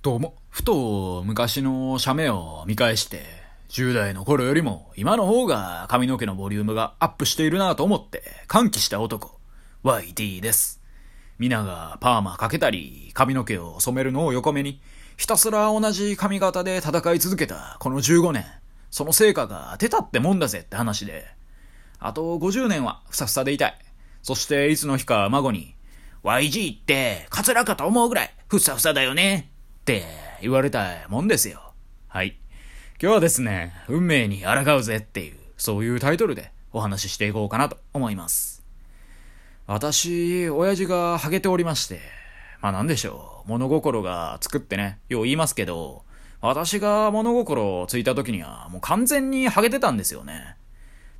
どうも、ふと昔の写メを見返して、10代の頃よりも今の方が髪の毛のボリュームがアップしているなと思って歓喜した男、YD です。皆がパーマかけたり、髪の毛を染めるのを横目に、ひたすら同じ髪型で戦い続けたこの15年、その成果が出たってもんだぜって話で、あと50年はふさふさでいたい。そしていつの日か孫に、YG ってカツラかと思うぐらいふさふさだよねって言われたもんですよ。はい。今日はですね、運命に抗うぜっていう、そういうタイトルでお話ししていこうかなと思います。私、親父がハゲておりまして、まあなんでしょう、物心が作ってね、よう言いますけど、私が物心ついた時にはもう完全にハゲてたんですよね。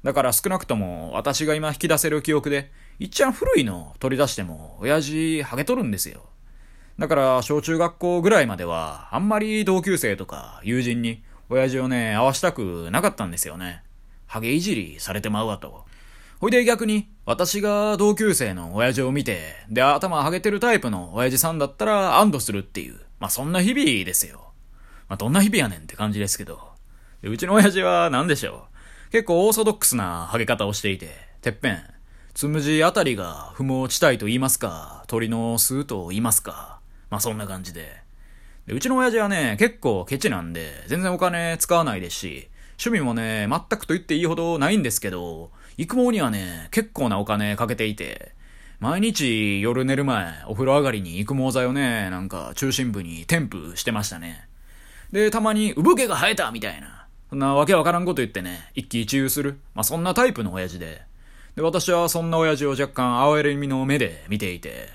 だから少なくとも私が今引き出せる記憶で、いっちゃん古いの取り出しても、親父ハゲとるんですよ。だから、小中学校ぐらいまでは、あんまり同級生とか友人に、親父をね、会わしたくなかったんですよね。ハゲいじりされてまうわと。ほいで逆に、私が同級生の親父を見て、で、頭ハゲてるタイプの親父さんだったら安堵するっていう、まあそんな日々ですよ。まあどんな日々やねんって感じですけど。うちの親父は何でしょう。結構オーソドックスなハゲ方をしていて、てっぺん、つむじあたりが不毛地帯と言いますか、鳥の巣と言いますか、まあそんな感じで。で、うちの親父はね、結構ケチなんで、全然お金使わないですし、趣味もね、全くと言っていいほどないんですけど、育毛にはね、結構なお金かけていて、毎日夜寝る前、お風呂上がりに育毛剤をね、なんか中心部に添付してましたね。で、たまに産毛が生えたみたいな。そんなわけわからんこと言ってね、一喜一憂する。まあ、そんなタイプの親父で。で、私はそんな親父を若干哀れみの目で見ていて、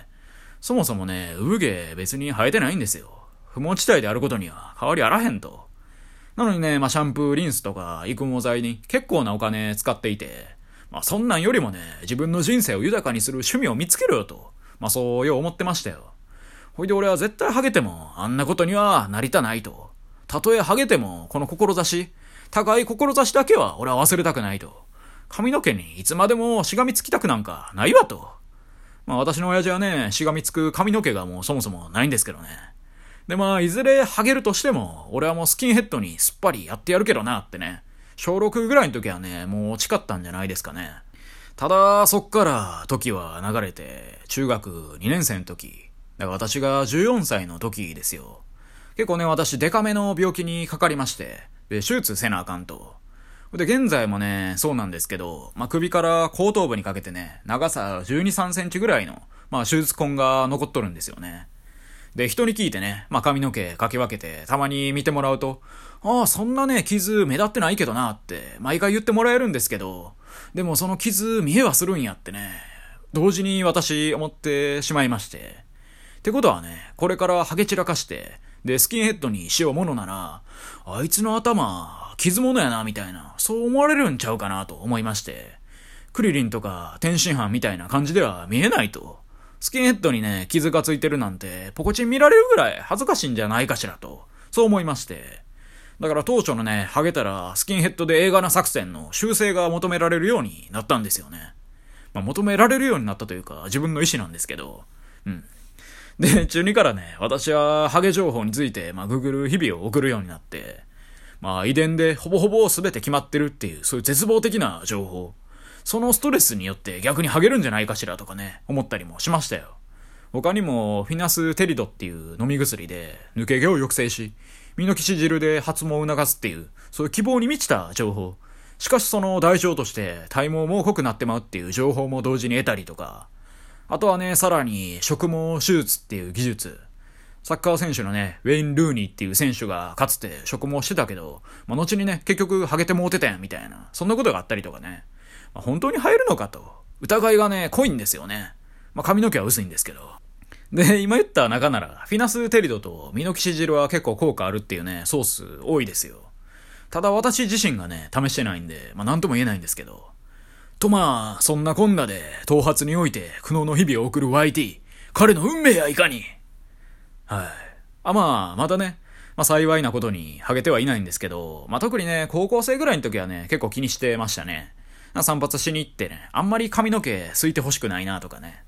そもそもね、産毛別に生えてないんですよ。不毛地帯であることには変わりあらへんと。なのにね、まあ、シャンプー、リンスとか育毛剤に結構なお金使っていて、まあ、そんなんよりもね、自分の人生を豊かにする趣味を見つけろよと。まあ、そうよう思ってましたよ。ほいで俺は絶対ハゲても、あんなことにはなりたないと。たとえハゲても、この志、高い志だけは俺は忘れたくないと。髪の毛にいつまでもしがみつきたくなんかないわと。まあ私の親父はね、しがみつく髪の毛がもうそもそもないんですけどね。でまあ、いずれハゲるとしても、俺はもうスキンヘッドにすっぱりやってやるけどなってね。小6ぐらいの時はね、もう誓ったんじゃないですかね。ただ、そっから時は流れて、中学2年生の時。だから私が14歳の時ですよ。結構ね、私デカめの病気にかかりまして、で、手術せなあかんと。で、現在もね、そうなんですけど、まあ、首から後頭部にかけてね、長さ12、3センチぐらいの、まあ、手術痕が残っとるんですよね。で、人に聞いてね、まあ、髪の毛かき分けて、たまに見てもらうと、ああ、そんなね、傷目立ってないけどなって、毎回言ってもらえるんですけど、でもその傷見えはするんやってね、同時に私思ってしまいまして。ってことはね、これからハゲ散らかして、で、スキンヘッドにしようものなら、あいつの頭、傷物やな、みたいな、そう思われるんちゃうかなと思いまして、クリリンとか天津飯みたいな感じでは見えないと。スキンヘッドにね、傷がついてるなんて、ポコチン見られるぐらい恥ずかしいんじゃないかしらと、そう思いまして。だから当初のね、ハゲたらスキンヘッドで映画な作戦の修正が求められるようになったんですよね。まあ、求められるようになったというか、自分の意思なんですけど、うん。で、中2からね、私はハゲ情報について、まあ、Google 日々を送るようになって、まあ遺伝でほぼほぼ全て決まってるっていう、そういう絶望的な情報。そのストレスによって逆にハゲるんじゃないかしらとかね、思ったりもしましたよ。他にも、フィナステリドっていう飲み薬で抜け毛を抑制し、ミノキシ汁で発毛を促すっていう、そういう希望に満ちた情報。しかしその代償として体毛も濃くなってまうっていう情報も同時に得たりとか、あとはね、さらに植毛手術っていう技術。サッカー選手のね、ウェイン・ルーニーっていう選手がかつて職毛してたけど、まあ、後にね、結局ハゲてもうてたやんみたいな、そんなことがあったりとかね。まあ、本当に生えるのかと。疑いがね、濃いんですよね。まあ、髪の毛は薄いんですけど。で、今言った中なら、フィナステリドとミノキシ汁は結構効果あるっていうね、ソース多いですよ。ただ私自身がね、試してないんで、まあなんとも言えないんですけど。とまあ、そんなこんなで、頭髪において苦悩の日々を送る YT。彼の運命やいかにはい。あ、まあ、またね、まあ幸いなことにハゲてはいないんですけど、まあ特にね、高校生ぐらいの時はね、結構気にしてましたね。散髪しに行ってね、あんまり髪の毛すいてほしくないなとかね。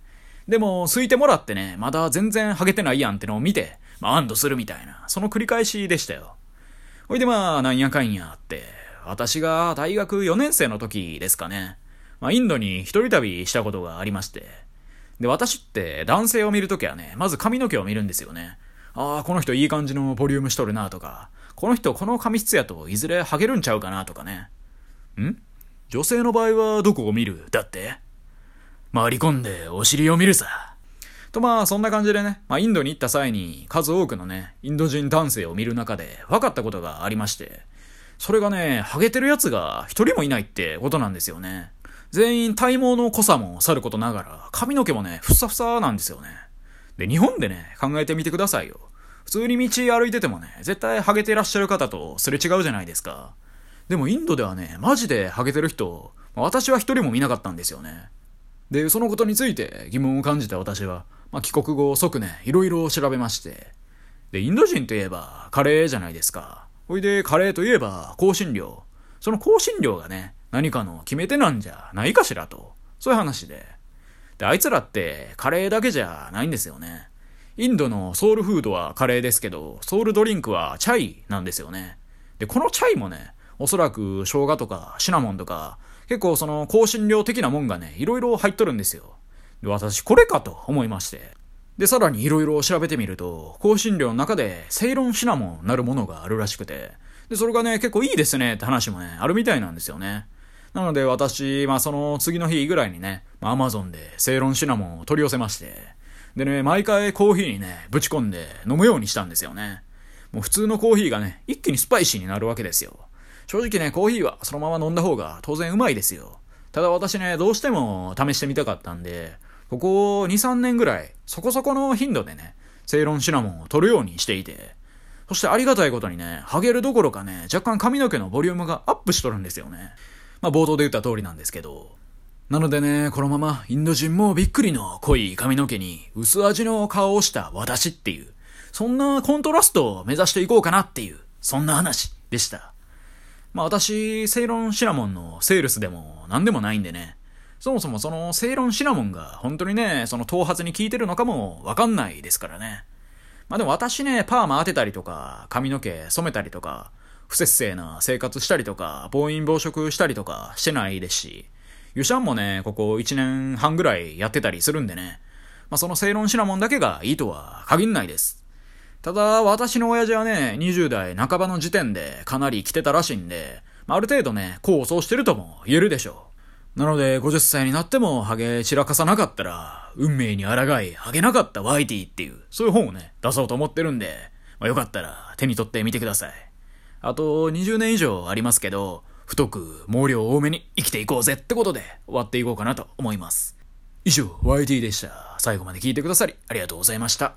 でも、すいてもらってね、まだ全然ハゲてないやんってのを見て、まあ安堵するみたいな、その繰り返しでしたよ。ほいでまあ、なんやかんやって、私が大学4年生の時ですかね。まあ、インドに一人旅したことがありまして。で、私って男性を見るときはね、まず髪の毛を見るんですよね。ああ、この人いい感じのボリュームしとるなとか、この人この髪質やといずれハゲるんちゃうかなとかね。ん？女性の場合はどこを見る？だって回り込んでお尻を見るさ。とまあそんな感じでね、まあインドに行った際に数多くのね、インド人男性を見る中で分かったことがありまして、それがね、ハゲてる奴が一人もいないってことなんですよね。全員体毛の濃さもさることながら、髪の毛もね、ふさふさなんですよね。で、日本でね、考えてみてくださいよ。普通に道歩いててもね、絶対ハゲてらっしゃる方とすれ違うじゃないですか。でもインドではね、マジでハゲてる人、私は一人も見なかったんですよね。で、そのことについて疑問を感じた私は、まあ、帰国後即ね、いろいろ調べまして。で、インド人といえばカレーじゃないですか。ほいで、カレーといえば香辛料。その香辛料がね、何かの決め手なんじゃないかしらと。そういう話で。で、あいつらってカレーだけじゃないんですよね。インドのソウルフードはカレーですけど、ソウルドリンクはチャイなんですよね。で、このチャイもね、おそらく生姜とかシナモンとか、結構その香辛料的なもんがね、いろいろ入っとるんですよ。で、私これかと思いまして。で、さらにいろいろ調べてみると、香辛料の中でセイロンシナモンなるものがあるらしくて、で、それがね、結構いいですねって話もね、あるみたいなんですよね。なので私、まあその次の日ぐらいにね、アマゾンでセイロンシナモンを取り寄せまして、でね、毎回コーヒーにね、ぶち込んで飲むようにしたんですよね。もう普通のコーヒーがね、一気にスパイシーになるわけですよ。正直ね、コーヒーはそのまま飲んだ方が当然うまいですよ。ただ私ね、どうしても試してみたかったんで、ここ2、3年ぐらい、そこそこの頻度でね、セイロンシナモンを取るようにしていて、そしてありがたいことにね、ハゲるどころかね、若干髪の毛のボリュームがアップしとるんですよね。まあ冒頭で言った通りなんですけど。なのでね、このままインド人もびっくりの濃い髪の毛に薄味の顔をした私っていう、そんなコントラストを目指していこうかなっていう、そんな話でした。まあ私、セイロンシナモンのセールスでも何でもないんでね。そもそもそのセイロンシナモンが本当にね、その頭髪に効いてるのかもわかんないですからね。まあでも私ね、パーマ当てたりとか、髪の毛染めたりとか、不節制な生活したりとか、暴飲暴食したりとかしてないですし、ユシャンもね、ここ1年半ぐらいやってたりするんでね。まあそのセイロンシナモンだけがいいとは限んないです。ただ、私の親父はね、20代半ばの時点でかなり来てたらしいんで、まあある程度ね、構想してるとも言えるでしょう。なので、50歳になってもハゲ散らかさなかったら、運命に抗い、ハゲなかったワイティっていう、そういう本をね、出そうと思ってるんで、まあ、よかったら手に取ってみてください。あと、20年以上ありますけど、太く、毛量多めに生きていこうぜってことで終わっていこうかなと思います。以上、YT でした。最後まで聞いてくださりありがとうございました。